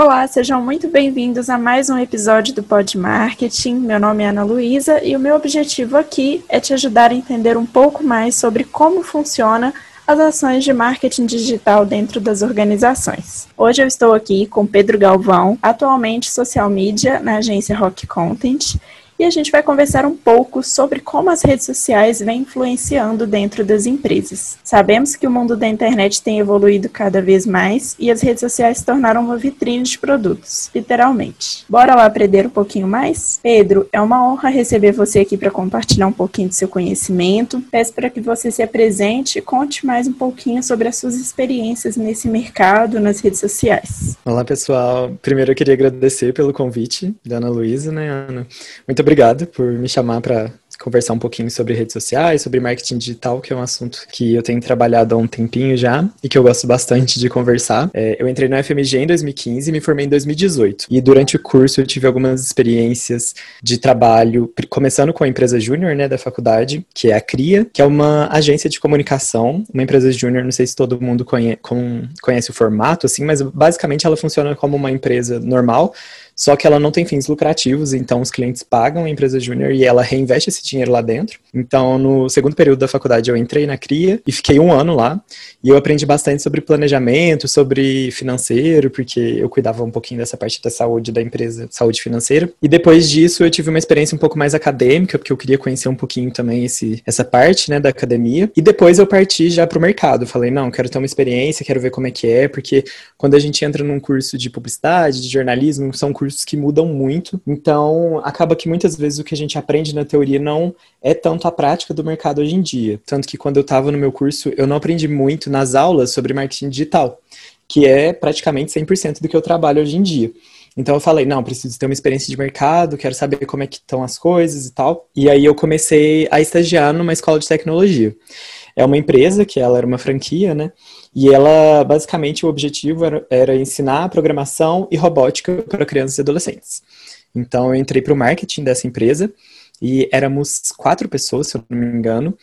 Olá, sejam muito bem-vindos a mais um episódio do Pod Marketing. Meu nome é Ana Luísa e o meu objetivo aqui é te ajudar a entender um pouco mais sobre como funciona as ações de marketing digital dentro das organizações. Hoje eu estou aqui com Pedro Galvão, atualmente social media na agência Rock Content, e a gente vai conversar um pouco sobre como as redes sociais vêm influenciando dentro das empresas. Sabemos que o mundo da internet tem evoluído cada vez mais e as redes sociais se tornaram uma vitrine de produtos, literalmente. Bora lá aprender um pouquinho mais? Pedro, é uma honra receber você aqui para compartilhar um pouquinho do seu conhecimento. Peço para que você se apresente e conte mais um pouquinho sobre as suas experiências nesse mercado, nas redes sociais. Olá, pessoal. Primeiro eu queria agradecer pelo convite da Ana Luísa, né, Ana? Muito obrigado por me chamar para conversar um pouquinho sobre redes sociais, sobre marketing digital, que é um assunto que eu tenho trabalhado há um tempinho já e que eu gosto bastante de conversar. É, eu entrei no FMG em 2015 e me formei em 2018. E durante o curso eu tive algumas experiências de trabalho, começando com a empresa júnior, né, da faculdade, que é a CRIA, que é uma agência de comunicação, uma empresa júnior, não sei se todo mundo conhe com, conhece o formato, assim, mas basicamente ela funciona como uma empresa normal, só que ela não tem fins lucrativos, então os clientes pagam a empresa júnior e ela reinveste esse dinheiro lá dentro. Então, no segundo período da faculdade, eu entrei na CRIA e fiquei um ano lá. E eu aprendi bastante sobre planejamento, sobre financeiro, porque eu cuidava um pouquinho dessa parte da saúde da empresa, saúde financeira. E depois disso, eu tive uma experiência um pouco mais acadêmica, porque eu queria conhecer um pouquinho também esse, essa parte, né, da academia. E depois eu parti já para o mercado. Falei, não, quero ter uma experiência, quero ver como é que é, porque quando a gente entra num curso de publicidade, de jornalismo, são cursos cursos que mudam muito. Então, acaba que muitas vezes o que a gente aprende na teoria não é tanto a prática do mercado hoje em dia. Tanto que quando eu estava no meu curso, eu não aprendi muito nas aulas sobre marketing digital, que é praticamente 100% do que eu trabalho hoje em dia. Então eu falei, não, preciso ter uma experiência de mercado, quero saber como é que estão as coisas e tal. E aí eu comecei a estagiar numa escola de tecnologia. É uma empresa que ela era uma franquia, né? E ela, basicamente, o objetivo era, era ensinar programação e robótica para crianças e adolescentes. Então, eu entrei para o marketing dessa empresa e éramos quatro pessoas, se eu não me engano,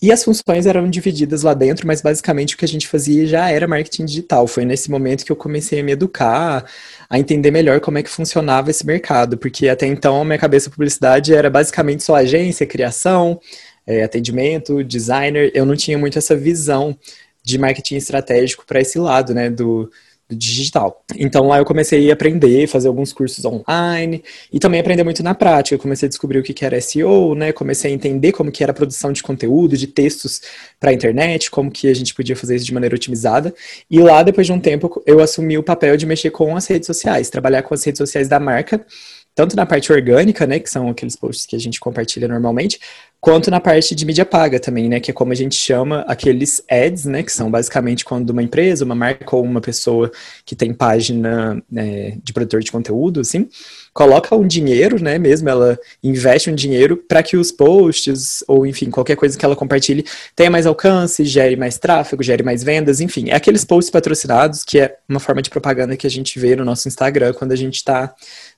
e as funções eram divididas lá dentro, mas basicamente o que a gente fazia já era marketing digital. Foi nesse momento que eu comecei a me educar, a entender melhor como é que funcionava esse mercado, porque até então a minha cabeça publicidade era basicamente só agência, criação, é, atendimento, designer. Eu não tinha muito essa visão de marketing estratégico para esse lado, né, do, do, digital. Então lá eu comecei a aprender, fazer alguns cursos online e também aprender muito na prática. Eu comecei a descobrir o que era SEO, né, comecei a entender como que era a produção de conteúdo, de textos para a internet, como que a gente podia fazer isso de maneira otimizada. E lá depois de um tempo eu assumi o papel de mexer com as redes sociais, trabalhar com as redes sociais da marca tanto na parte orgânica, né, que são aqueles posts que a gente compartilha normalmente, quanto na parte de mídia paga também, né, que é como a gente chama aqueles ads, né, que são basicamente quando uma empresa, uma marca ou uma pessoa que tem página né, de produtor de conteúdo, assim, coloca um dinheiro, né, mesmo, ela investe um dinheiro para que os posts, ou enfim, qualquer coisa que ela compartilhe, tenha mais alcance, gere mais tráfego, gere mais vendas, enfim, é aqueles posts patrocinados, que é uma forma de propaganda que a gente vê no nosso Instagram quando a gente está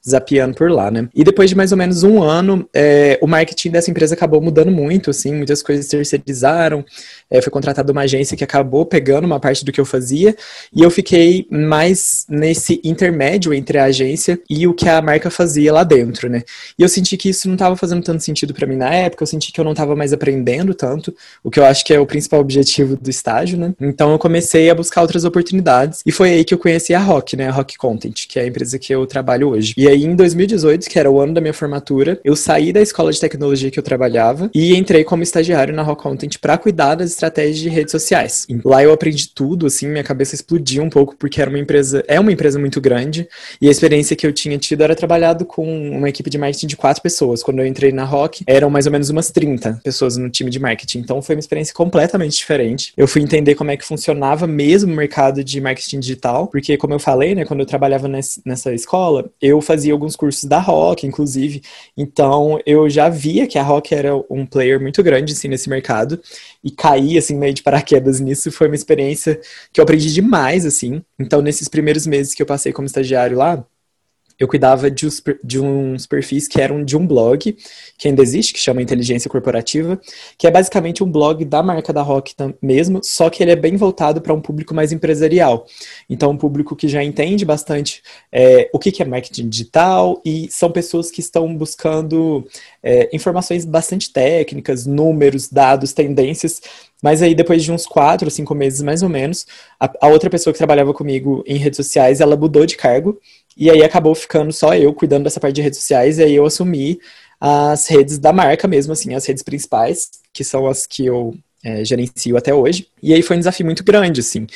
zapeando por lá, né. E depois de mais ou menos um ano, é, o marketing dessa empresa acabou mudando muito, assim, muitas coisas terceirizaram, é, foi contratada uma agência que acabou pegando uma parte do que eu fazia, e eu fiquei mais nesse intermédio entre a agência e o que a marca fazia lá dentro, né? E eu senti que isso não estava fazendo tanto sentido para mim na época, eu senti que eu não estava mais aprendendo tanto, o que eu acho que é o principal objetivo do estágio, né? Então eu comecei a buscar outras oportunidades e foi aí que eu conheci a Rock, né? A Rock Content, que é a empresa que eu trabalho hoje. E aí em 2018, que era o ano da minha formatura, eu saí da escola de tecnologia que eu trabalhava e entrei como estagiário na Rock Content para cuidar das estratégias de redes sociais. Lá eu aprendi tudo, assim, minha cabeça explodiu um pouco porque era uma empresa, é uma empresa muito grande e a experiência que eu tinha tido era trabalhado com uma equipe de marketing de quatro pessoas. Quando eu entrei na Rock, eram mais ou menos umas 30 pessoas no time de marketing. Então foi uma experiência completamente diferente. Eu fui entender como é que funcionava mesmo o mercado de marketing digital, porque, como eu falei, né, quando eu trabalhava nessa escola, eu fazia alguns cursos da Rock, inclusive. Então eu já via que a Rock era um player muito grande assim, nesse mercado e cair assim meio de paraquedas nisso foi uma experiência que eu aprendi demais assim. Então nesses primeiros meses que eu passei como estagiário lá, eu cuidava de uns, de uns perfis que eram de um blog, que ainda existe, que chama Inteligência Corporativa, que é basicamente um blog da marca da Rock mesmo, só que ele é bem voltado para um público mais empresarial. Então, um público que já entende bastante é, o que, que é marketing digital e são pessoas que estão buscando é, informações bastante técnicas, números, dados, tendências mas aí, depois de uns quatro, cinco meses mais ou menos, a, a, outra pessoa que trabalhava comigo em redes sociais, ela mudou de cargo e aí acabou ficando só eu cuidando dessa parte de redes sociais, e aí eu assumi as redes da marca mesmo, assim, as redes principais, que são as que eu é, gerencio até hoje. E aí foi um desafio muito grande, assim,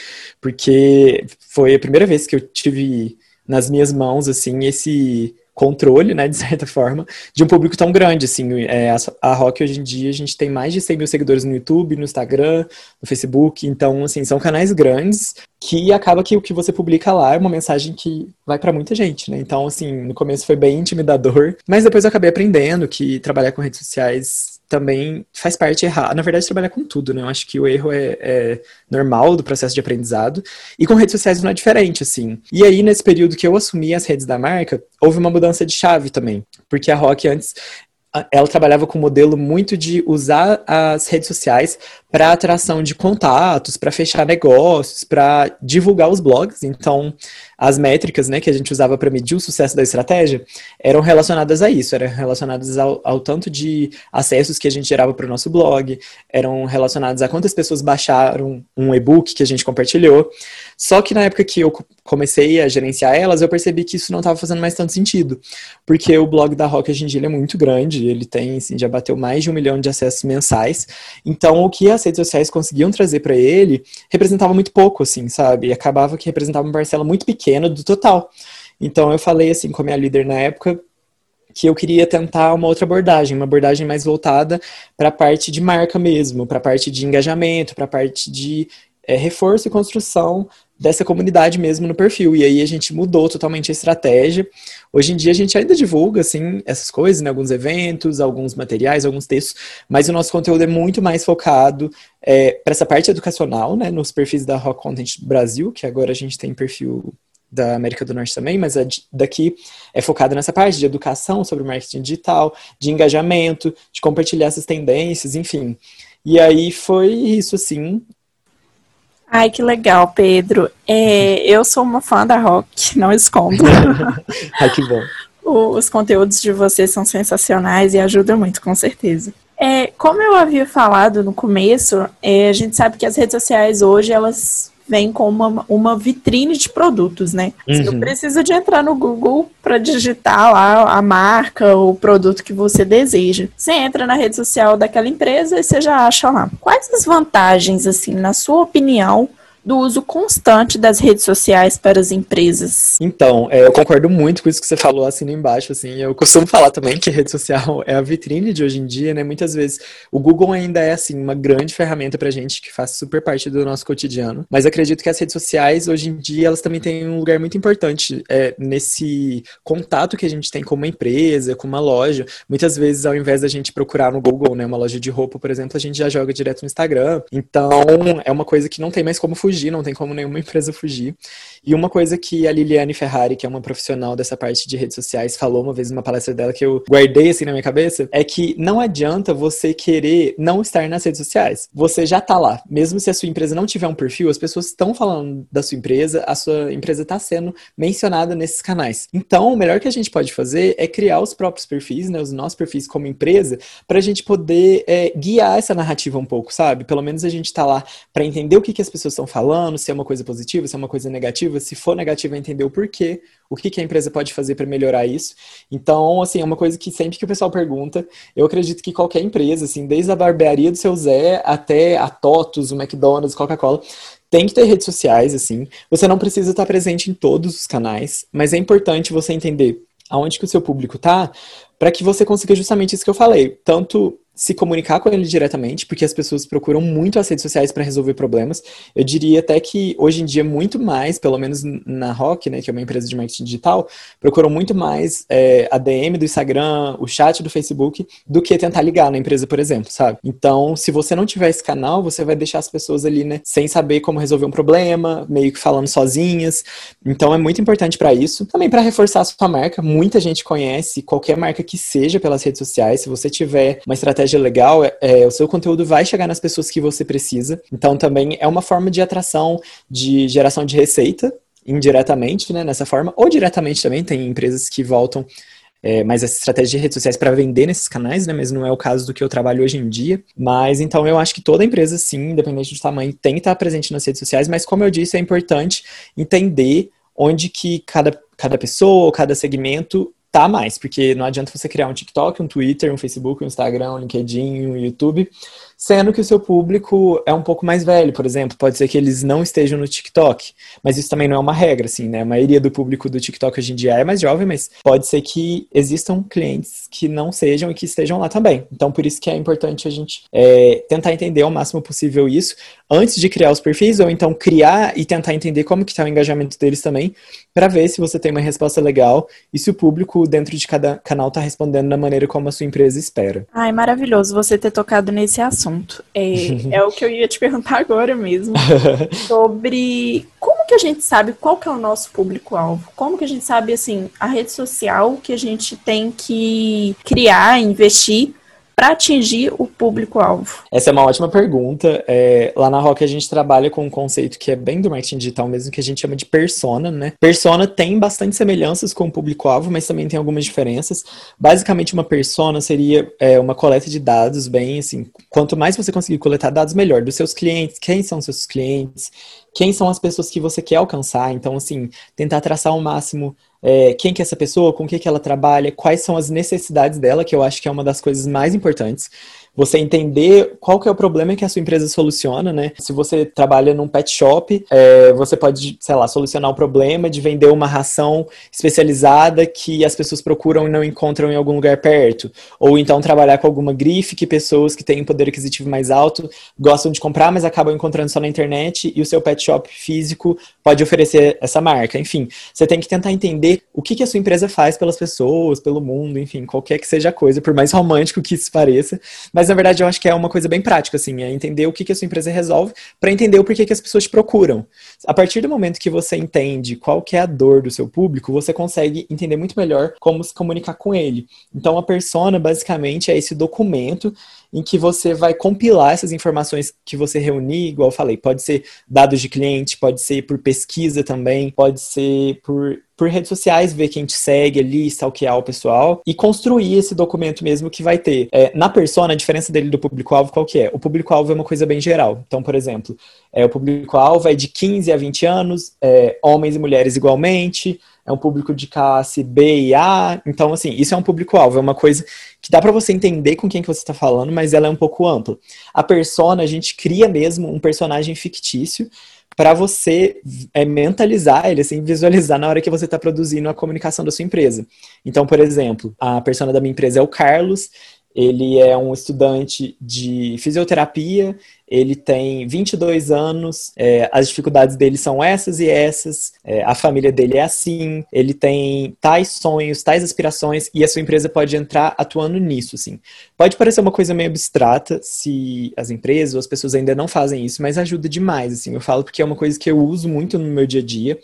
porque foi a primeira vez que eu tive nas minhas mãos, assim, esse controle, né, de certa forma, de um público tão grande, assim, é, a, a Rock hoje em dia, a gente tem mais de 100 mil seguidores no YouTube, no Instagram, no Facebook, então, assim, são canais grandes, que acaba que o que você publica lá é uma mensagem que vai para muita gente, né, então, assim, no começo foi bem intimidador, mas depois eu acabei aprendendo que trabalhar com redes sociais também faz parte errar. Na verdade, trabalhar com tudo, né? Eu acho que o erro é, é, normal do processo de aprendizado. E com redes sociais não é diferente, assim. E aí, nesse período que eu assumi as redes da marca, houve uma mudança de chave também. Porque a Rock antes ela trabalhava com um modelo muito de usar as redes sociais para atração de contatos, para fechar negócios, para divulgar os blogs. Então, as métricas né, que a gente usava para medir o sucesso da estratégia eram relacionadas a isso, eram relacionadas ao, ao tanto de acessos que a gente gerava para o nosso blog, eram relacionadas a quantas pessoas baixaram um e-book que a gente compartilhou. Só que na época que eu comecei a gerenciar elas, eu percebi que isso não estava fazendo mais tanto sentido, porque o blog da Rock hoje em dia é muito grande, ele tem, assim, já bateu mais de um milhão de acessos mensais, então o que as redes sociais conseguiam trazer para ele representava muito pouco, assim, sabe? E acabava que representava uma parcela muito pequena do total. Então eu falei assim com a minha líder na época, que eu queria tentar uma outra abordagem, uma abordagem mais voltada para a parte de marca mesmo, para a parte de engajamento, para a parte de é, reforço e construção dessa comunidade mesmo no perfil. E aí a gente mudou totalmente a estratégia. Hoje em dia a gente ainda divulga assim essas coisas, né? alguns eventos, alguns materiais, alguns textos, mas o nosso conteúdo é muito mais focado é, para essa parte educacional, né? Nos perfis da Rock Content Brasil, que agora a gente tem perfil da América do Norte também, mas a daqui é focada nessa parte de educação sobre marketing digital, de engajamento, de compartilhar essas tendências, enfim. E aí foi isso, assim. Ai, que legal, Pedro. É, eu sou uma fã da Rock, não escondo. Ai, que bom. Os conteúdos de vocês são sensacionais e ajudam muito, com certeza. É, como eu havia falado no começo, é, a gente sabe que as redes sociais hoje elas vêm com uma, uma vitrine de produtos, né? Uhum. Você não precisa de entrar no Google para digitar lá a marca ou o produto que você deseja. Você entra na rede social daquela empresa e você já acha lá. Quais as vantagens, assim, na sua opinião, do uso constante das redes sociais para as empresas. Então, é, eu concordo muito com isso que você falou assim embaixo, assim, eu costumo falar também que rede social é a vitrine de hoje em dia, né, muitas vezes o Google ainda é, assim, uma grande ferramenta pra gente que faz super parte do nosso cotidiano, mas acredito que as redes sociais, hoje em dia, elas também têm um lugar muito importante é, nesse contato que a gente tem com uma empresa, com uma loja, muitas vezes ao invés da gente procurar no Google, né, uma loja de roupa, por exemplo, a gente já joga direto no Instagram, então é uma coisa que não tem mais como fugir fugir, não tem como nenhuma empresa fugir. E uma coisa que a Liliane Ferrari, que é uma profissional dessa parte de redes sociais, falou uma vez numa palestra dela que eu guardei assim na minha cabeça, é que não adianta você querer não estar nas redes sociais. Você já tá lá. Mesmo se a sua empresa não tiver um perfil, as pessoas estão falando da sua empresa, a sua empresa está sendo mencionada nesses canais. Então, o melhor que a gente pode fazer é criar os próprios perfis, né, os nossos perfis como empresa, para a gente poder é, guiar essa narrativa um pouco, sabe? Pelo menos a gente tá lá para entender o que, que as pessoas estão falando falando, se é uma coisa positiva, se é uma coisa negativa, se for negativa, entender o porquê, o que, que a empresa pode fazer para melhorar isso. Então, assim, é uma coisa que sempre que o pessoal pergunta, eu acredito que qualquer empresa, assim, desde a barbearia do seu Zé até a TOTUS, o McDonald's, Coca-Cola, tem que ter redes sociais, assim. Você não precisa estar presente em todos os canais, mas é importante você entender aonde que o seu público tá, para que você consiga justamente isso que eu falei, tanto se comunicar com ele diretamente, porque as pessoas procuram muito as redes sociais para resolver problemas. Eu diria até que hoje em dia muito mais, pelo menos na Rock, né, que é uma empresa de marketing digital, procuram muito mais é, a DM do Instagram, o chat do Facebook, do que tentar ligar na empresa, por exemplo, sabe? Então, se você não tiver esse canal, você vai deixar as pessoas ali, né, sem saber como resolver um problema, meio que falando sozinhas. Então, é muito importante para isso. Também para reforçar a sua marca. Muita gente conhece qualquer marca que seja pelas redes sociais. Se você tiver uma estratégia legal, é, é, o seu conteúdo vai chegar nas pessoas que você precisa. Então, também é uma forma de atração, de geração de receita, indiretamente, né, nessa forma, ou diretamente também. Tem empresas que voltam é, mais essa estratégia de redes sociais para vender nesses canais, né? Mas não é o caso do que eu trabalho hoje em dia. Mas então eu acho que toda empresa, sim, independente do tamanho, tem que estar presente nas redes sociais, mas como eu disse, é importante entender onde que cada, cada pessoa ou cada segmento tá mais, porque não adianta você criar um TikTok, um Twitter, um Facebook, um Instagram, um LinkedIn, um YouTube, sendo que o seu público é um pouco mais velho, por exemplo, pode ser que eles não estejam no TikTok, mas isso também não é uma regra, assim, né? A maioria do público do TikTok hoje em dia é mais jovem, mas pode ser que existam clientes que não sejam e que estejam lá também. Então, por isso que é importante a gente é, tentar entender ao máximo possível isso antes de criar os perfis, ou então criar e tentar entender como que está o engajamento deles também, para ver se você tem uma resposta legal e se o público dentro de cada canal está respondendo da maneira como a sua empresa espera. Ai, maravilhoso você ter tocado nesse assunto assunto. É, é o que eu ia te perguntar agora mesmo. sobre como que a gente sabe qual que é o nosso público-alvo? Como que a gente sabe, assim, a rede social que a gente tem que criar, investir para atingir o público-alvo? Essa é uma ótima pergunta. É, lá na Rock a gente trabalha com um conceito que é bem do marketing digital mesmo, que a gente chama de persona, né? Persona tem bastante semelhanças com o público-alvo, mas também tem algumas diferenças. Basicamente, uma persona seria é, uma coleta de dados bem assim. Quanto mais você conseguir coletar dados, melhor. Dos seus clientes, quem são seus clientes, quem são as pessoas que você quer alcançar. Então, assim, tentar traçar ao máximo é, quem que é essa pessoa, com o que, que ela trabalha, quais são as necessidades dela, que eu acho que é uma das coisas mais importantes você entender qual que é o problema que a sua empresa soluciona, né? Se você trabalha num pet shop, é, você pode, sei lá, solucionar o problema de vender uma ração especializada que as pessoas procuram e não encontram em algum lugar perto. Ou então trabalhar com alguma grife que pessoas que têm poder aquisitivo mais alto gostam de comprar, mas acabam encontrando só na internet e o seu pet shop físico pode oferecer essa marca. Enfim, você tem que tentar entender o que, que a sua empresa faz pelas pessoas, pelo mundo, enfim, qualquer que seja a coisa, por mais romântico que isso pareça. Mas mas na verdade eu acho que é uma coisa bem prática, assim, é entender o que, que a sua empresa resolve para entender o porquê que as pessoas te procuram. A partir do momento que você entende qual que é a dor do seu público, você consegue entender muito melhor como se comunicar com ele. Então a persona basicamente é esse documento em que você vai compilar essas informações que você reunir, igual eu falei, pode ser dados de cliente, pode ser por pesquisa também, pode ser por por redes sociais, ver quem te segue ali, stalkear o pessoal e construir esse documento mesmo que vai ter. É, na persona, a diferença dele do público-alvo, qual que é? O público-alvo é uma coisa bem geral. Então, por exemplo, é, o público-alvo é de 15 a 20 anos, é, homens e mulheres igualmente, é um público de classe B e A. Então, assim, isso é um público-alvo, é uma coisa que dá para você entender com quem que você está falando, mas ela é um pouco ampla. A persona, a gente cria mesmo um personagem fictício para você é, mentalizar ele, assim, visualizar na hora que você está produzindo a comunicação da sua empresa. Então, por exemplo, a persona da minha empresa é o Carlos, ele é um estudante de fisioterapia, ele tem 22 anos, é, as dificuldades dele são essas e essas, é, a família dele é assim, ele tem tais sonhos, tais aspirações, e a sua empresa pode entrar atuando nisso, assim. Pode parecer uma coisa meio abstrata se as empresas ou as pessoas ainda não fazem isso, mas ajuda demais, assim. Eu falo porque é uma coisa que eu uso muito no meu dia a dia.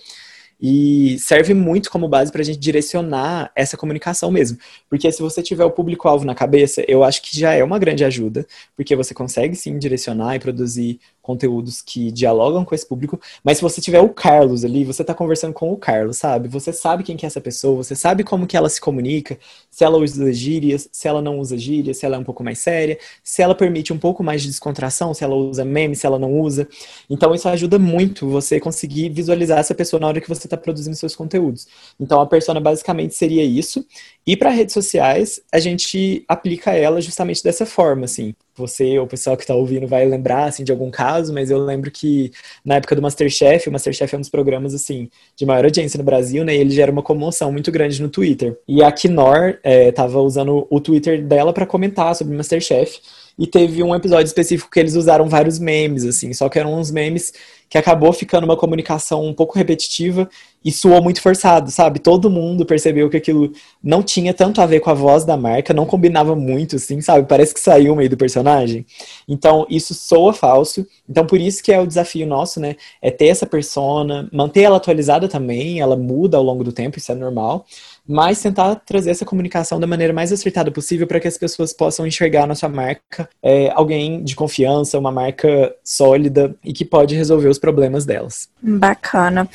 E serve muito como base para a gente direcionar essa comunicação mesmo. Porque se você tiver o público-alvo na cabeça, eu acho que já é uma grande ajuda, porque você consegue sim direcionar e produzir conteúdos que dialogam com esse público, mas se você tiver o Carlos ali, você está conversando com o Carlos, sabe? Você sabe quem que é essa pessoa, você sabe como que ela se comunica, se ela usa gírias, se ela não usa gírias, se ela é um pouco mais séria, se ela permite um pouco mais de descontração, se ela usa meme, se ela não usa. Então isso ajuda muito você conseguir visualizar essa pessoa na hora que você está produzindo seus conteúdos. Então a persona basicamente seria isso. E para redes sociais, a gente aplica ela justamente dessa forma, assim você ou o pessoal que está ouvindo vai lembrar assim de algum caso, mas eu lembro que na época do MasterChef, o MasterChef é um dos programas assim de maior audiência no Brasil, né? E ele gera uma comoção muito grande no Twitter. E a Knorr estava é, usando o Twitter dela para comentar sobre o MasterChef. E teve um episódio específico que eles usaram vários memes, assim, só que eram uns memes que acabou ficando uma comunicação um pouco repetitiva e soou muito forçado, sabe? Todo mundo percebeu que aquilo não tinha tanto a ver com a voz da marca, não combinava muito, assim, sabe? Parece que saiu meio do personagem. Então, isso soa falso. Então, por isso que é o desafio nosso, né? É ter essa persona, manter ela atualizada também, ela muda ao longo do tempo, isso é normal mas tentar trazer essa comunicação da maneira mais acertada possível para que as pessoas possam enxergar na sua marca é, alguém de confiança, uma marca sólida e que pode resolver os problemas delas. Bacana.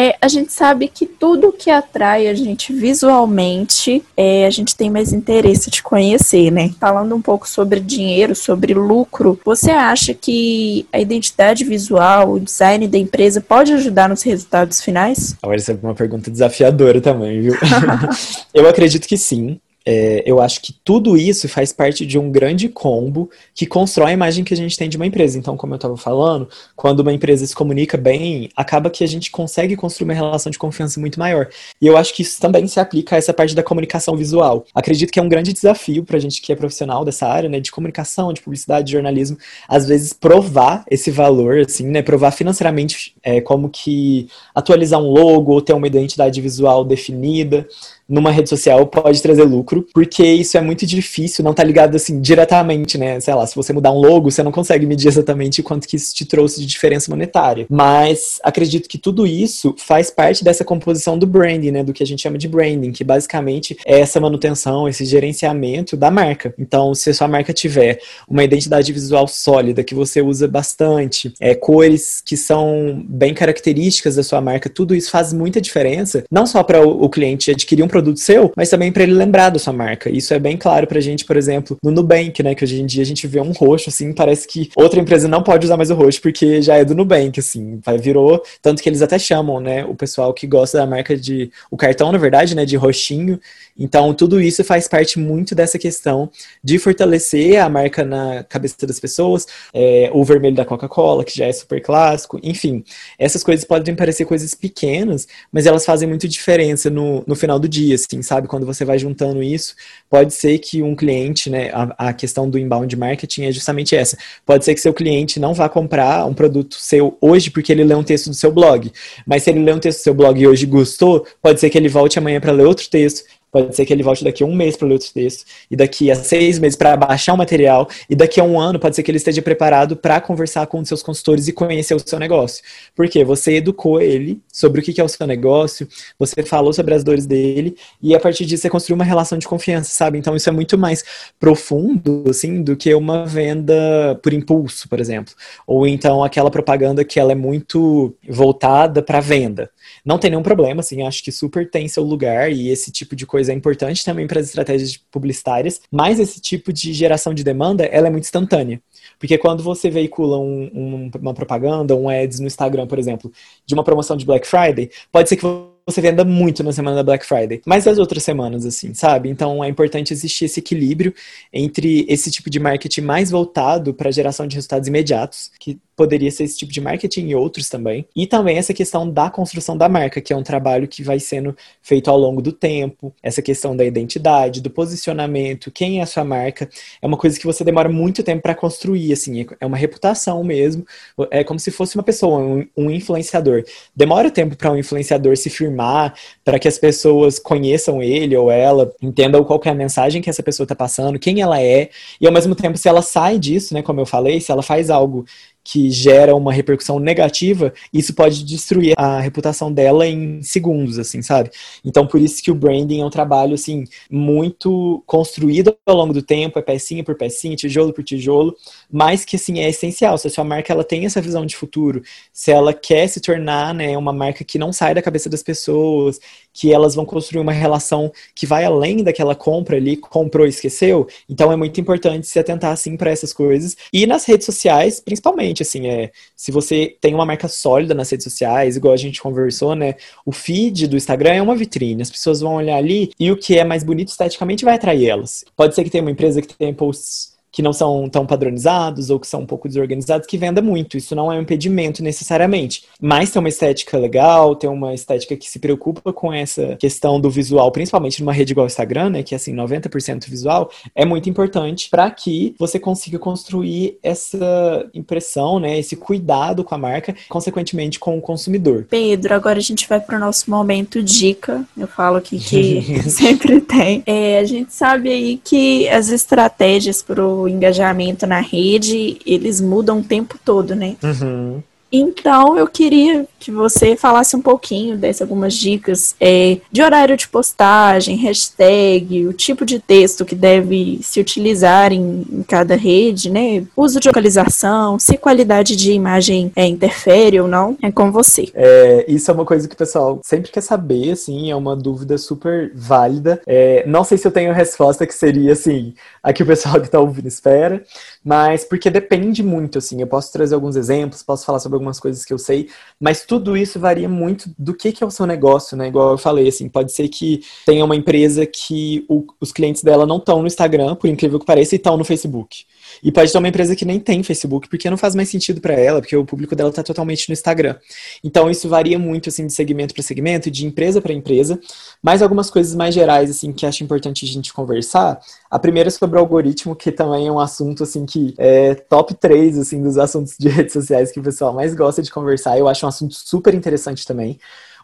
É, a gente sabe que tudo que atrai a gente visualmente, é, a gente tem mais interesse de conhecer, né? Falando um pouco sobre dinheiro, sobre lucro, você acha que a identidade visual, o design da empresa pode ajudar nos resultados finais? Olha, essa é uma pergunta desafiadora também, viu? Eu acredito que sim. É, eu acho que tudo isso faz parte de um grande combo que constrói a imagem que a gente tem de uma empresa. Então, como eu estava falando, quando uma empresa se comunica bem, acaba que a gente consegue construir uma relação de confiança muito maior. E eu acho que isso também se aplica a essa parte da comunicação visual. Acredito que é um grande desafio para a gente que é profissional dessa área, né, de comunicação, de publicidade, de jornalismo, às vezes provar esse valor, assim, né, provar financeiramente é, como que atualizar um logo ou ter uma identidade visual definida numa rede social pode trazer lucro, porque isso é muito difícil, não tá ligado assim diretamente, né? Sei lá, se você mudar um logo, você não consegue medir exatamente quanto que isso te trouxe de diferença monetária. Mas acredito que tudo isso faz parte dessa composição do branding, né? Do que a gente chama de branding, que basicamente é essa manutenção, esse gerenciamento da marca. Então, se a sua marca tiver uma identidade visual sólida, que você usa bastante, é, cores que são bem características da sua marca, tudo isso faz muita diferença, não só para o, cliente adquirir um produto seu, mas também para ele lembrar da sua marca. Isso é bem claro pra gente, por exemplo, no Nubank, né? Que hoje em dia a gente vê um roxo, assim, parece que outra empresa não pode usar mais o roxo porque já é do Nubank, assim. Virou, tanto que eles até chamam, né? O pessoal que gosta da marca de. O cartão, na verdade, né? De roxinho. Então, tudo isso faz parte muito dessa questão de fortalecer a marca na cabeça das pessoas. É, o vermelho da Coca-Cola, que já é super clássico. Enfim, essas coisas podem parecer coisas pequenas, mas elas fazem muito diferença no, no final do dia dia, assim, sabe? Quando você vai juntando isso, pode ser que um cliente, né? A, a questão do inbound marketing é justamente essa. Pode ser que seu cliente não vá comprar um produto seu hoje porque ele lê um texto do seu blog. Mas se ele lê um texto do seu blog e hoje gostou, pode ser que ele volte amanhã para ler outro texto Pode ser que ele volte daqui a um mês para ler outro texto, e daqui a seis meses para baixar o material, e daqui a um ano pode ser que ele esteja preparado para conversar com os seus consultores e conhecer o seu negócio. Porque você educou ele sobre o que é o seu negócio, você falou sobre as dores dele, e a partir disso você construiu uma relação de confiança, sabe? Então isso é muito mais profundo, assim, do que uma venda por impulso, por exemplo. Ou então aquela propaganda que ela é muito voltada para venda. Não tem nenhum problema, assim, acho que super tem seu lugar, e esse tipo de coisa coisa é importante também para as estratégias publicitárias, mas esse tipo de geração de demanda, ela é muito instantânea. Porque quando você veicula um, um, uma propaganda, um ads no Instagram, por exemplo, de uma promoção de Black Friday, pode ser que você venda muito na semana da Black Friday, mas as outras semanas, assim, sabe? Então é importante existir esse equilíbrio entre esse tipo de marketing mais voltado para a geração de resultados imediatos, que poderia ser esse tipo de marketing e outros também. E também essa questão da construção da marca, que é um trabalho que vai sendo feito ao longo do tempo, essa questão da identidade, do posicionamento, quem é a sua marca, é uma coisa que você demora muito tempo para construir, assim, é uma reputação mesmo, é como se fosse uma pessoa, um, um influenciador. Demora tempo para um influenciador se firmar, para que as pessoas conheçam ele ou ela, entendam qual é a mensagem que essa pessoa está passando, quem ela é, e ao mesmo tempo, se ela sai disso, né, como eu falei, se ela faz algo que gera uma repercussão negativa, isso pode destruir a reputação dela em segundos, assim, sabe? Então, por isso que o branding é um trabalho, assim, muito construído ao longo do tempo, é pecinha por pecinha, tijolo por tijolo, mas que, assim, é essencial. Se a sua marca, ela tem essa visão de futuro, se ela quer se tornar, né, uma marca que não sai da cabeça das pessoas, que elas vão construir uma relação que vai além daquela compra ali, comprou e esqueceu, então é muito importante se atentar, assim, para essas coisas. E nas redes sociais, principalmente, assim, é, se você tem uma marca sólida nas redes sociais, igual a gente conversou, né, o feed do Instagram é uma vitrine, as pessoas vão olhar ali e o que é mais bonito esteticamente vai atrair elas. Pode ser que tenha uma empresa que tenha posts que não são tão padronizados ou que são um pouco desorganizados que venda muito. Isso não é um impedimento necessariamente. Mas ter uma estética legal, ter uma estética que se preocupa com essa questão do visual, principalmente numa rede igual o Instagram, né, que é assim 90% visual, é muito importante para que você consiga construir essa impressão, né, esse cuidado com a marca, consequentemente com o consumidor. Pedro, agora a gente vai para o nosso momento dica. Eu falo aqui que sempre tem. É, a gente sabe aí que as estratégias para o engajamento na rede, eles mudam o tempo todo, né? Uhum. Então, eu queria que você falasse um pouquinho, desse algumas dicas é, de horário de postagem, hashtag, o tipo de texto que deve se utilizar em, em cada rede, né? Uso de localização, se qualidade de imagem é, interfere ou não, é com você. É, isso é uma coisa que o pessoal sempre quer saber, assim, é uma dúvida super válida. É, não sei se eu tenho resposta que seria, assim, a que o pessoal que tá ouvindo espera, mas porque depende muito, assim, eu posso trazer alguns exemplos, posso falar sobre algumas coisas que eu sei, mas tudo isso varia muito do que, que é o seu negócio, né? Igual eu falei, assim, pode ser que tenha uma empresa que o, os clientes dela não estão no Instagram, por incrível que pareça, e estão no Facebook. E pode ter uma empresa que nem tem Facebook, porque não faz mais sentido para ela, porque o público dela está totalmente no Instagram. Então isso varia muito assim de segmento para segmento, de empresa para empresa, mas algumas coisas mais gerais assim que acho importante a gente conversar. A primeira é sobre o algoritmo, que também é um assunto assim que é top 3 assim dos assuntos de redes sociais que o pessoal mais gosta de conversar. Eu acho um assunto super interessante também.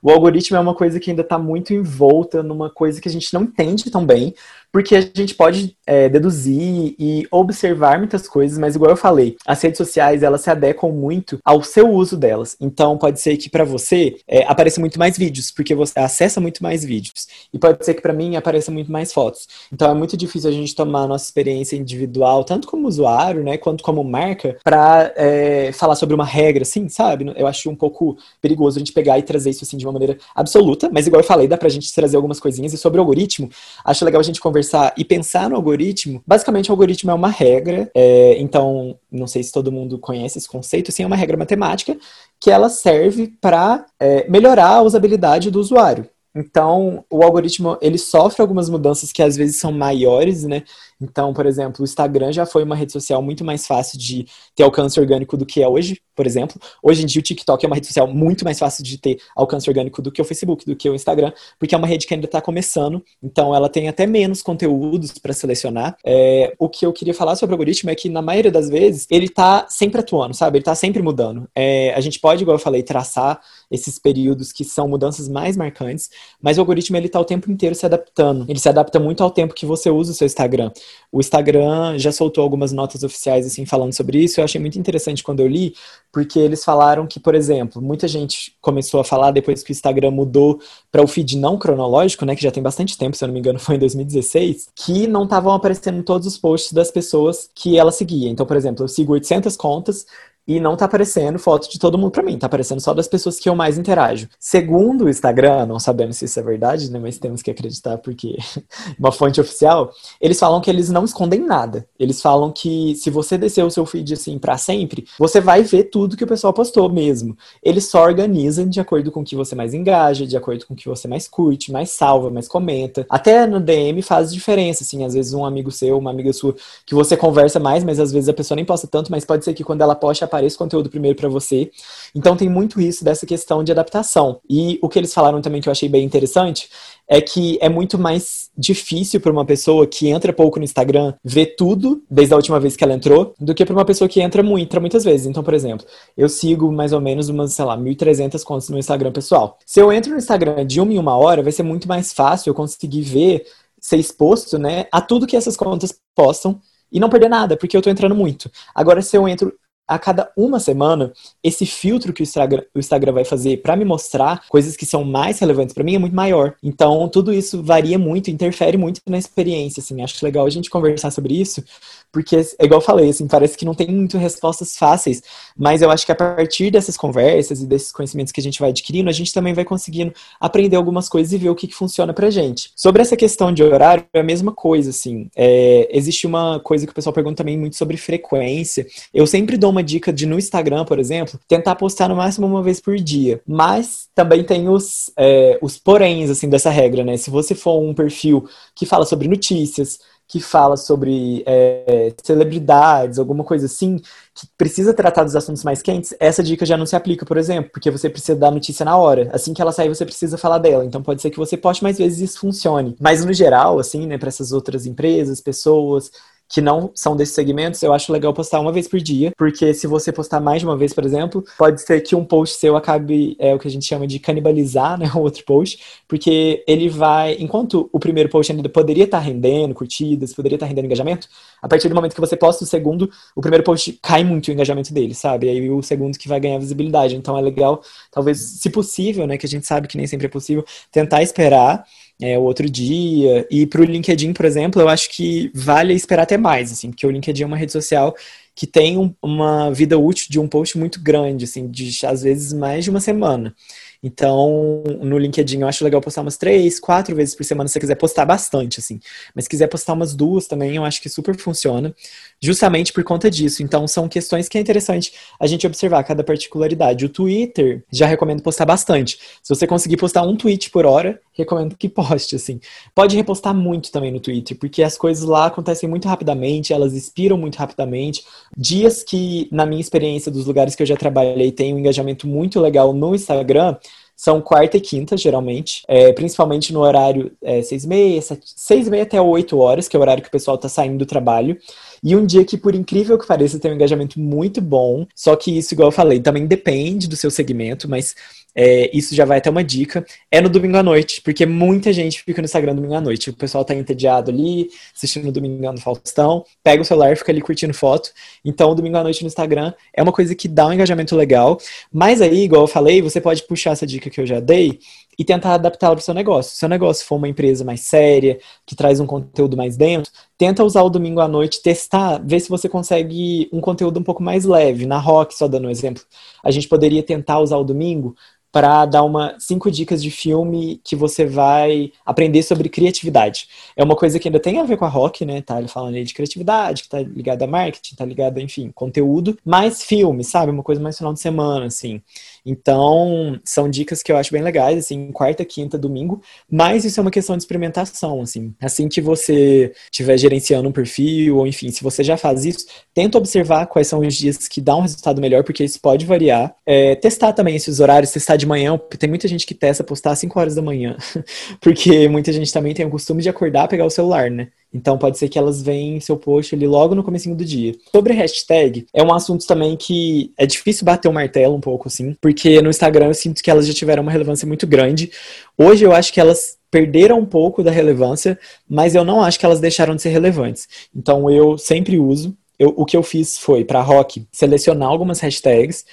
O algoritmo é uma coisa que ainda está muito envolta numa coisa que a gente não entende tão bem, porque a gente pode é, deduzir e observar muitas coisas, mas igual eu falei, as redes sociais elas se adequam muito ao seu uso delas. Então pode ser que para você é, apareça muito mais vídeos, porque você acessa muito mais vídeos, e pode ser que para mim apareça muito mais fotos. Então é muito difícil a gente tomar a nossa experiência individual, tanto como usuário, né, quanto como marca, para é, falar sobre uma regra, assim, sabe? Eu acho um pouco perigoso a gente pegar e trazer isso assim de uma maneira absoluta, mas igual eu falei, dá pra gente trazer algumas coisinhas e sobre o algoritmo, acho legal a gente conversar conversar e pensar no algoritmo, basicamente o algoritmo é uma regra, é, então, não sei se todo mundo conhece esse conceito, assim, é uma regra matemática que ela serve para é, melhorar a usabilidade do usuário. Então, o algoritmo, ele sofre algumas mudanças que às vezes são maiores, né? Então, por exemplo, o Instagram já foi uma rede social muito mais fácil de ter alcance orgânico do que é hoje, por exemplo. Hoje em dia, o TikTok é uma rede social muito mais fácil de ter alcance orgânico do que o Facebook, do que o Instagram, porque é uma rede que ainda está começando, então ela tem até menos conteúdos para selecionar. É, o que eu queria falar sobre o algoritmo é que, na maioria das vezes, ele está sempre atuando, sabe? Ele está sempre mudando. É, a gente pode, igual eu falei, traçar esses períodos que são mudanças mais marcantes, mas o algoritmo ele está o tempo inteiro se adaptando. Ele se adapta muito ao tempo que você usa o seu Instagram. O Instagram já soltou algumas notas oficiais assim falando sobre isso. Eu achei muito interessante quando eu li, porque eles falaram que, por exemplo, muita gente começou a falar depois que o Instagram mudou para o feed não cronológico, né, que já tem bastante tempo, se eu não me engano, foi em 2016, que não estavam aparecendo todos os posts das pessoas que ela seguia. Então, por exemplo, eu sigo 800 contas, e não tá aparecendo foto de todo mundo para mim, tá aparecendo só das pessoas que eu mais interajo. Segundo o Instagram, não sabemos se isso é verdade, né, mas temos que acreditar porque uma fonte oficial, eles falam que eles não escondem nada. Eles falam que se você descer o seu feed assim para sempre, você vai ver tudo que o pessoal postou mesmo. Eles só organizam de acordo com o que você mais engaja, de acordo com o que você mais curte, mais salva, mais comenta. Até no DM faz diferença, assim, às vezes um amigo seu, uma amiga sua que você conversa mais, mas às vezes a pessoa nem posta tanto, mas pode ser que quando ela poste apareça conteúdo primeiro para você. Então tem muito isso dessa questão de adaptação. E o que eles falaram também que eu achei bem interessante é que é muito mais difícil para uma pessoa que entra pouco no Instagram ver tudo desde a última vez que ela entrou, do que para uma pessoa que entra muito, entra muitas vezes. Então, por exemplo, eu sigo mais ou menos umas, sei lá, 1.300 contas no Instagram pessoal. Se eu entro no Instagram de uma em uma hora, vai ser muito mais fácil eu conseguir ver, ser exposto, né, a tudo que essas contas postam e não perder nada, porque eu tô entrando muito. Agora, se eu entro a cada uma semana, esse filtro que o Instagram, o Instagram vai fazer para me mostrar coisas que são mais relevantes para mim é muito maior. Então, tudo isso varia muito, interfere muito na experiência, assim. Acho legal a gente conversar sobre isso, porque é igual eu falei, assim, parece que não tem muito respostas fáceis, mas eu acho que a partir dessas conversas e desses conhecimentos que a gente vai adquirindo, a gente também vai conseguindo aprender algumas coisas e ver o que, que funciona pra gente. Sobre essa questão de horário, é a mesma coisa, assim. É, existe uma coisa que o pessoal pergunta também muito sobre frequência. Eu sempre dou uma dica de no Instagram, por exemplo, tentar postar no máximo uma vez por dia. Mas também tem os, é, os poréns, assim, dessa regra, né? Se você for um perfil que fala sobre notícias, que fala sobre é, celebridades, alguma coisa assim, que precisa tratar dos assuntos mais quentes, essa dica já não se aplica, por exemplo, porque você precisa dar notícia na hora. Assim que ela sair, você precisa falar dela. Então pode ser que você poste mais vezes e isso funcione. Mas no geral, assim, né, para essas outras empresas, pessoas, que não são desses segmentos, eu acho legal postar uma vez por dia, porque se você postar mais de uma vez, por exemplo, pode ser que um post seu acabe, é o que a gente chama de canibalizar, né, o outro post, porque ele vai, enquanto o primeiro post ainda poderia estar rendendo curtidas, poderia estar rendendo engajamento, a partir do momento que você posta o segundo, o primeiro post cai muito o engajamento dele, sabe? Aí o segundo que vai ganhar visibilidade. Então é legal, talvez, se possível, né, que a gente sabe que nem sempre é possível, tentar esperar é, outro dia. E para o LinkedIn, por exemplo, eu acho que vale esperar até mais, assim, porque o LinkedIn é uma rede social que tem um, uma vida útil de um post muito grande, assim, de às vezes mais de uma semana. Então, no LinkedIn eu acho legal postar umas três, quatro vezes por semana, se você quiser postar bastante, assim. Mas se quiser postar umas duas também, eu acho que super funciona, justamente por conta disso. Então, são questões que é interessante a gente observar cada particularidade. O Twitter, já recomendo postar bastante. Se você conseguir postar um tweet por hora, recomendo que poste, assim. Pode repostar muito também no Twitter, porque as coisas lá acontecem muito rapidamente, elas expiram muito rapidamente. Dias que, na minha experiência dos lugares que eu já trabalhei, tem um engajamento muito legal no Instagram, são quarta e quinta, geralmente, é, principalmente no horário é, seis e meia, sete, seis e meia até oito horas, que é o horário que o pessoal tá saindo do trabalho. E um dia que, por incrível que pareça, tem um engajamento muito bom. Só que isso, igual eu falei, também depende do seu segmento, mas é, isso já vai até uma dica, é no domingo à noite, porque muita gente fica no Instagram domingo à noite. O pessoal tá entediado ali, assistindo o Domingo no Faustão, pega o celular, fica ali curtindo foto. Então, o domingo à noite no Instagram é uma coisa que dá um engajamento legal. Mas aí, igual eu falei, você pode puxar essa dica que eu já dei e tentar adaptá-la para o seu negócio. Se o seu negócio for uma empresa mais séria, que traz um conteúdo mais denso, tenta usar o domingo à noite, testar, ver se você consegue um conteúdo um pouco mais leve. Na Rock, só dando um exemplo, a gente poderia tentar usar o domingo para dar uma cinco dicas de filme que você vai aprender sobre criatividade. É uma coisa que ainda tem a ver com a rock, né? Tá falando aí de criatividade, que tá ligado a marketing, tá ligado, enfim, conteúdo, mais filme, sabe? Uma coisa mais final de semana, assim. Então, são dicas que eu acho bem legais, assim, quarta, quinta, domingo, mas isso é uma questão de experimentação, assim. Assim que você estiver gerenciando um perfil, ou enfim, se você já faz isso, tenta observar quais são os dias que dá um resultado melhor, porque isso pode variar. É, testar também esses horários, testar de manhã, tem muita gente que testa postar às 5 horas da manhã, porque muita gente também tem o costume de acordar, pegar o celular, né? Então pode ser que elas venham seu post ali logo no comecinho do dia. Sobre hashtag, é um assunto também que é difícil bater o martelo um pouco assim, porque no Instagram eu sinto que elas já tiveram uma relevância muito grande. Hoje eu acho que elas perderam um pouco da relevância, mas eu não acho que elas deixaram de ser relevantes. Então eu sempre uso. Eu, o que eu fiz foi para rock selecionar algumas hashtags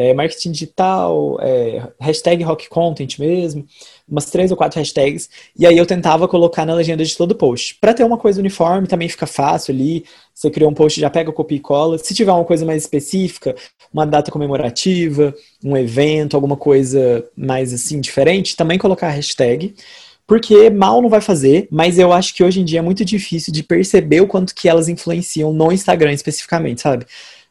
é, marketing digital, é, hashtag rock content mesmo, umas três ou quatro hashtags, e aí eu tentava colocar na legenda de todo post. Para ter uma coisa uniforme, também fica fácil ali, você criou um post, já pega, copia e cola. Se tiver uma coisa mais específica, uma data comemorativa, um evento, alguma coisa mais assim, diferente, também colocar hashtag porque mal não vai fazer, mas eu acho que hoje em dia é muito difícil de perceber o quanto que elas influenciam no Instagram especificamente, sabe?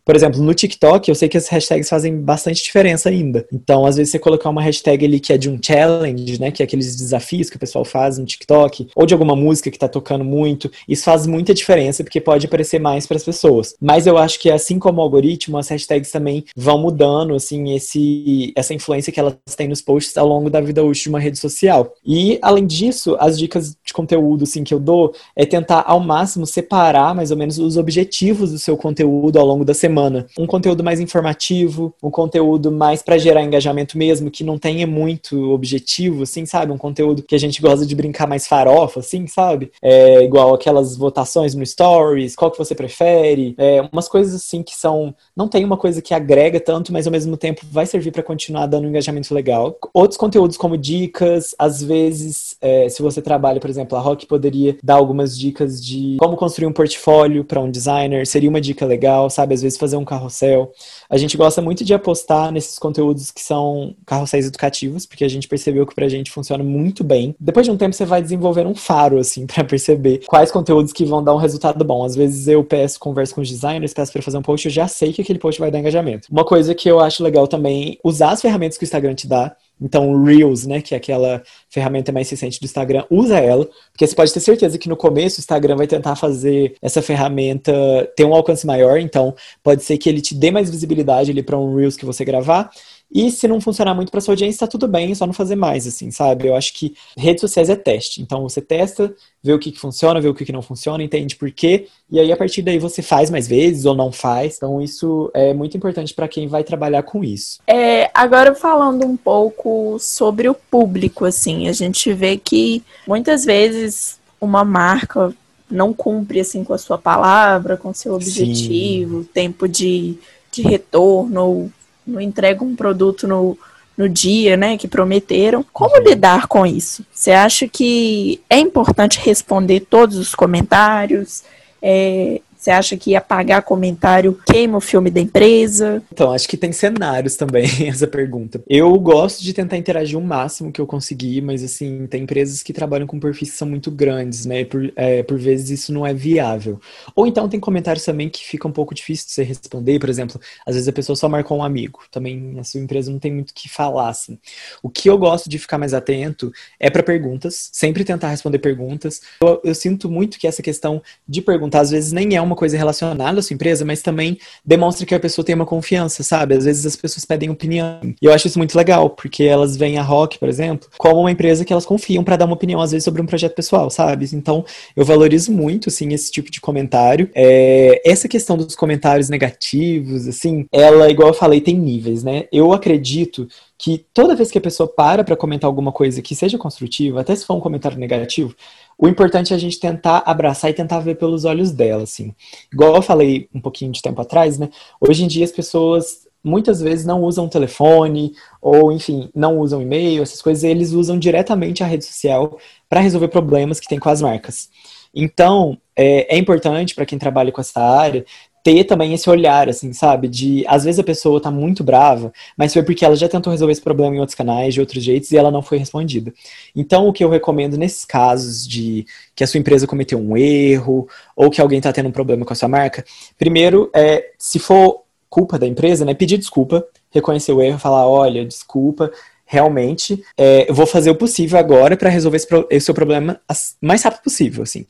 Por exemplo, no TikTok, eu sei que as hashtags fazem bastante diferença ainda. Então, às vezes, você colocar uma hashtag ali que é de um challenge, né? Que é aqueles desafios que o pessoal faz no TikTok, ou de alguma música que tá tocando muito, isso faz muita diferença, porque pode aparecer mais para as pessoas. Mas eu acho que, assim como o algoritmo, as hashtags também vão mudando, assim, esse, essa influência que elas têm nos posts ao longo da vida útil de uma rede social. E, além disso, as dicas de conteúdo, assim, que eu dou é tentar, ao máximo, separar mais ou menos os objetivos do seu conteúdo ao longo da semana semana. Um conteúdo mais informativo, um conteúdo mais para gerar engajamento mesmo, que não tenha muito objetivo, assim, sabe? Um conteúdo que a gente gosta de brincar mais farofa, assim, sabe? É igual aquelas votações no Stories, qual que você prefere, é, umas coisas assim que são. Não tem uma coisa que agrega tanto, mas ao mesmo tempo vai servir para continuar dando um engajamento legal. Outros conteúdos como dicas, às vezes, é, se você trabalha, por exemplo, a Rock poderia dar algumas dicas de como construir um portfólio para um designer, seria uma dica legal, sabe? Às vezes fazer um carrossel. A gente gosta muito de apostar nesses conteúdos que são carrosséis educativos, porque a gente percebeu que pra gente funciona muito bem. Depois de um tempo você vai desenvolver um faro, assim, para perceber quais conteúdos que vão dar um resultado bom. Às vezes eu peço, converso com os designers, peço para fazer um post, eu já sei que aquele post vai dar engajamento. Uma coisa que eu acho legal também, usar as ferramentas que o Instagram te dá, Então, Reels, né, que é aquela ferramenta mais recente do Instagram, usa ela, porque você pode ter certeza que no começo o Instagram vai tentar fazer essa ferramenta ter um alcance maior, então pode ser que ele te dê mais visibilidade ali para um Reels que você gravar, e se não funcionar muito para sua audiência, tá tudo bem, é só não fazer mais, assim, sabe? Eu acho que redes sociais é teste. Então você testa, vê o que, que funciona, vê o que, que não funciona, entende por quê, e aí a partir daí você faz mais vezes ou não faz. Então isso é muito importante para quem vai trabalhar com isso. É, agora falando um pouco sobre o público, assim, a gente vê que muitas vezes uma marca não cumpre assim com a sua palavra, com seu objetivo, Sim. tempo de, de retorno, não entregam um produto no, no dia, né, que prometeram. Como uhum. lidar com isso? Você acha que é importante responder todos os comentários? É, você acha que apagar comentário queima o filme da empresa? Então, acho que tem cenários também, essa pergunta. Eu gosto de tentar interagir o máximo que eu conseguir, mas assim, tem empresas que trabalham com perfis que são muito grandes, né? Por, é, por vezes isso não é viável. Ou então tem comentários também que fica um pouco difícil de você responder, por exemplo, às vezes a pessoa só marcou um amigo. Também a sua empresa não tem muito o que falar, assim. O que eu gosto de ficar mais atento é para perguntas, sempre tentar responder perguntas. Eu, eu sinto muito que essa questão de perguntar, às vezes, nem é uma coisa relacionada à sua empresa, mas também demonstra que a pessoa tem uma confiança, sabe? Às vezes as pessoas pedem opinião. E eu acho isso muito legal, porque elas veem a Rock, por exemplo, como uma empresa que elas confiam para dar uma opinião, às vezes, sobre um projeto pessoal, sabe? Então, eu valorizo muito, assim, esse tipo de comentário. É, essa questão dos comentários negativos, assim, ela, igual eu falei, tem níveis, né? Eu acredito que toda vez que a pessoa para para comentar alguma coisa que seja construtiva, até se for um comentário negativo, o importante é a gente tentar abraçar e tentar ver pelos olhos dela, assim. Igual eu falei um pouquinho de tempo atrás, né? Hoje em dia as pessoas muitas vezes não usam telefone ou, enfim, não usam e-mail, essas coisas, eles usam diretamente a rede social para resolver problemas que tem com as marcas. Então, é, é importante para quem trabalha com essa área ter também esse olhar, assim, sabe? De, às vezes a pessoa tá muito brava, mas foi porque ela já tentou resolver esse problema em outros canais, de outros jeitos, e ela não foi respondida. Então, o que eu recomendo nesses casos de que a sua empresa cometeu um erro, ou que alguém tá tendo um problema com a sua marca, primeiro, é, se for culpa da empresa, né, pedir desculpa, reconhecer o erro, falar, olha, desculpa, realmente, é, eu vou fazer o possível agora para resolver esse, esse seu problema mais rápido possível, assim.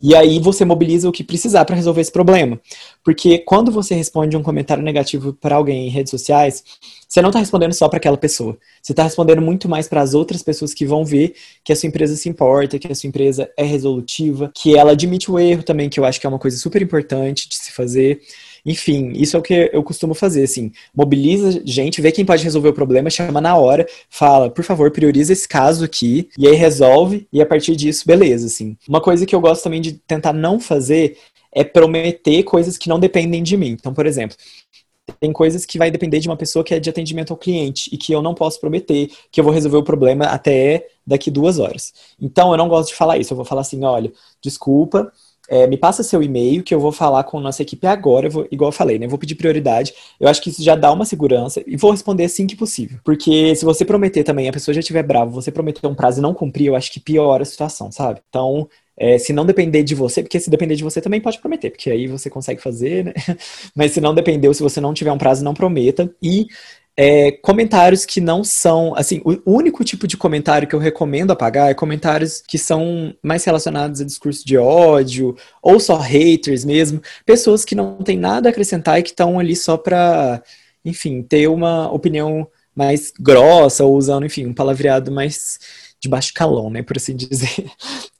E aí você mobiliza o que precisar para resolver esse problema. Porque quando você responde um comentário negativo para alguém em redes sociais, você não está respondendo só para aquela pessoa. Você está respondendo muito mais para as outras pessoas que vão ver que a sua empresa se importa, que a sua empresa é resolutiva, que ela admite o erro também, que eu acho que é uma coisa super importante de se fazer. Enfim, isso é o que eu costumo fazer, assim. Mobiliza gente, vê quem pode resolver o problema, chama na hora, fala, por favor, prioriza esse caso aqui, e aí resolve, e a partir disso, beleza, assim. Uma coisa que eu gosto também de tentar não fazer é prometer coisas que não dependem de mim. Então, por exemplo, tem coisas que vai depender de uma pessoa que é de atendimento ao cliente e que eu não posso prometer que eu vou resolver o problema até daqui duas horas. Então, eu não gosto de falar isso. Eu vou falar assim, olha, desculpa, é, me passa seu e-mail que eu vou falar com a nossa equipe agora, eu vou, igual eu falei, né? Eu vou pedir prioridade. Eu acho que isso já dá uma segurança e vou responder assim que possível. Porque se você prometer também, a pessoa já estiver brava, você prometer um prazo e não cumprir, eu acho que piora a situação, sabe? Então, é, se não depender de você, porque se depender de você também pode prometer, porque aí você consegue fazer, né? Mas se não dependeu, se você não tiver um prazo, não prometa. E é, comentários que não são, assim, o único tipo de comentário que eu recomendo apagar é comentários que são mais relacionados a discurso de ódio, ou só haters mesmo, pessoas que não têm nada a acrescentar e que estão ali só pra, enfim, ter uma opinião mais grossa, ou usando, enfim, um palavreado mais de baixo calão, né, por assim dizer.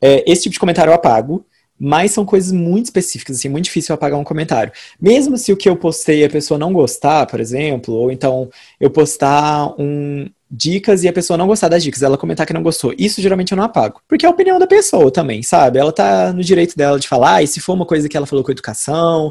É, esse tipo de comentário eu apago mas são coisas muito específicas, assim, muito difícil apagar um comentário. Mesmo se o que eu postei a pessoa não gostar, por exemplo, ou então eu postar um dicas e a pessoa não gostar das dicas, ela comentar que não gostou, isso geralmente eu não apago. Porque é a opinião da pessoa também, sabe? Ela tá no direito dela de falar, e se for uma coisa que ela falou com educação,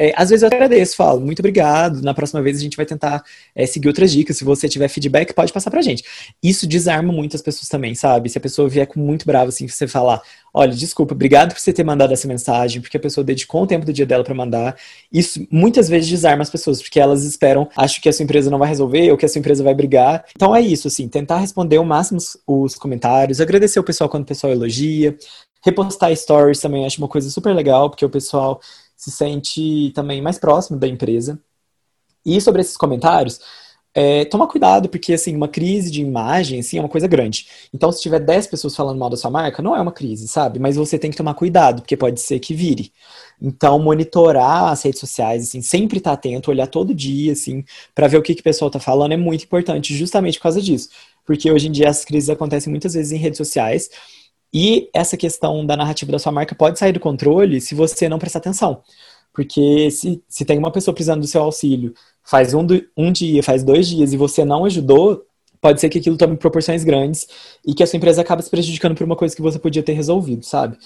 é, às vezes eu agradeço, falo, muito obrigado. Na próxima vez a gente vai tentar é, seguir outras dicas. Se você tiver feedback, pode passar pra gente. Isso desarma muito as pessoas também, sabe? Se a pessoa vier com muito bravo, assim, você falar, olha, desculpa, obrigado por você ter mandado essa mensagem, porque a pessoa dedicou o tempo do dia dela para mandar. Isso muitas vezes desarma as pessoas, porque elas esperam, acham que a sua empresa não vai resolver ou que a sua empresa vai brigar. Então é isso, assim, tentar responder o máximo os comentários, agradecer o pessoal quando o pessoal elogia, repostar stories também acho uma coisa super legal, porque o pessoal se sente também mais próximo da empresa. E sobre esses comentários, é, toma cuidado, porque assim, uma crise de imagem assim, é uma coisa grande. Então, se tiver 10 pessoas falando mal da sua marca, não é uma crise, sabe? Mas você tem que tomar cuidado, porque pode ser que vire. Então, monitorar as redes sociais, assim, sempre estar tá atento, olhar todo dia, assim, para ver o que, que o pessoal tá falando é muito importante, justamente por causa disso. Porque hoje em dia as crises acontecem muitas vezes em redes sociais. E essa questão da narrativa da sua marca pode sair do controle se você não prestar atenção. Porque se, se tem uma pessoa precisando do seu auxílio faz um, um dia, faz dois dias e você não ajudou, pode ser que aquilo tome proporções grandes e que a sua empresa acabe se prejudicando por uma coisa que você podia ter resolvido, sabe?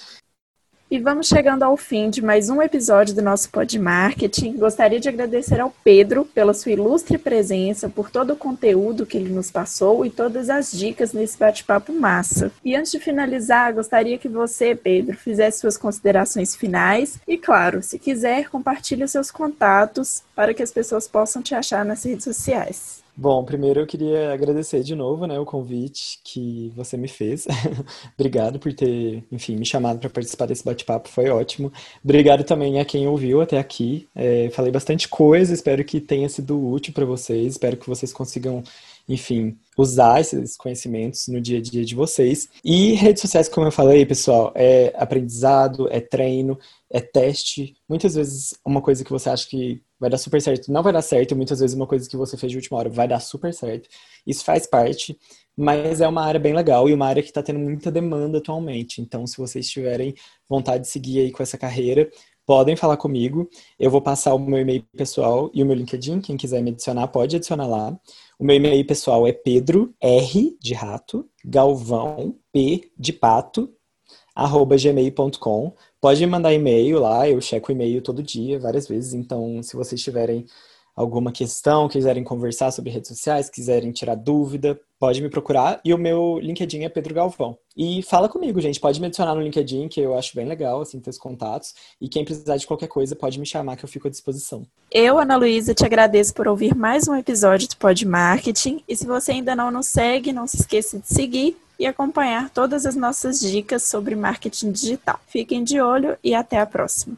E vamos chegando ao fim de mais um episódio do nosso Pod Marketing. Gostaria de agradecer ao Pedro pela sua ilustre presença, por todo o conteúdo que ele nos passou e todas as dicas nesse bate-papo massa. E antes de finalizar, gostaria que você, Pedro, fizesse suas considerações finais e, claro, se quiser, compartilhe seus contatos para que as pessoas possam te achar nas redes sociais. Bom, primeiro eu queria agradecer de novo, né, o convite que você me fez. Obrigado por ter, enfim, me chamado para participar desse bate-papo, foi ótimo. Obrigado também a quem ouviu até aqui. É, falei bastante coisa, espero que tenha sido útil para vocês, espero que vocês consigam, enfim, usar esses conhecimentos no dia a dia de vocês. E redes sociais, como eu falei, pessoal, é aprendizado, é treino, é teste. Muitas vezes uma coisa que você acha que vai dar super certo, não vai dar certo, muitas vezes uma coisa que você fez de última hora vai dar super certo. Isso faz parte, mas é uma área bem legal e uma área que está tendo muita demanda atualmente. Então, se vocês tiverem vontade de seguir aí com essa carreira, podem falar comigo. Eu vou passar o meu e-mail pessoal e o meu LinkedIn. Quem quiser me adicionar, pode adicionar lá. O meu e-mail pessoal é Pedro R de rato, Galvão P de pato, arroba gmail.com. Pode mandar e-mail lá, eu checo e-mail todo dia, várias vezes. Então, se vocês tiverem alguma questão, quiserem conversar sobre redes sociais, quiserem tirar dúvida, pode me procurar. E o meu LinkedIn é Pedro Galvão. E fala comigo, gente. Pode me adicionar no LinkedIn, que eu acho bem legal, assim, ter os contatos. E quem precisar de qualquer coisa, pode me chamar, que eu fico à disposição. Eu, Ana Luísa, te agradeço por ouvir mais um episódio do Pod Marketing. E se você ainda não nos segue, não se esqueça de seguir e acompanhar todas as nossas dicas sobre marketing digital. Fiquem de olho e até a próxima.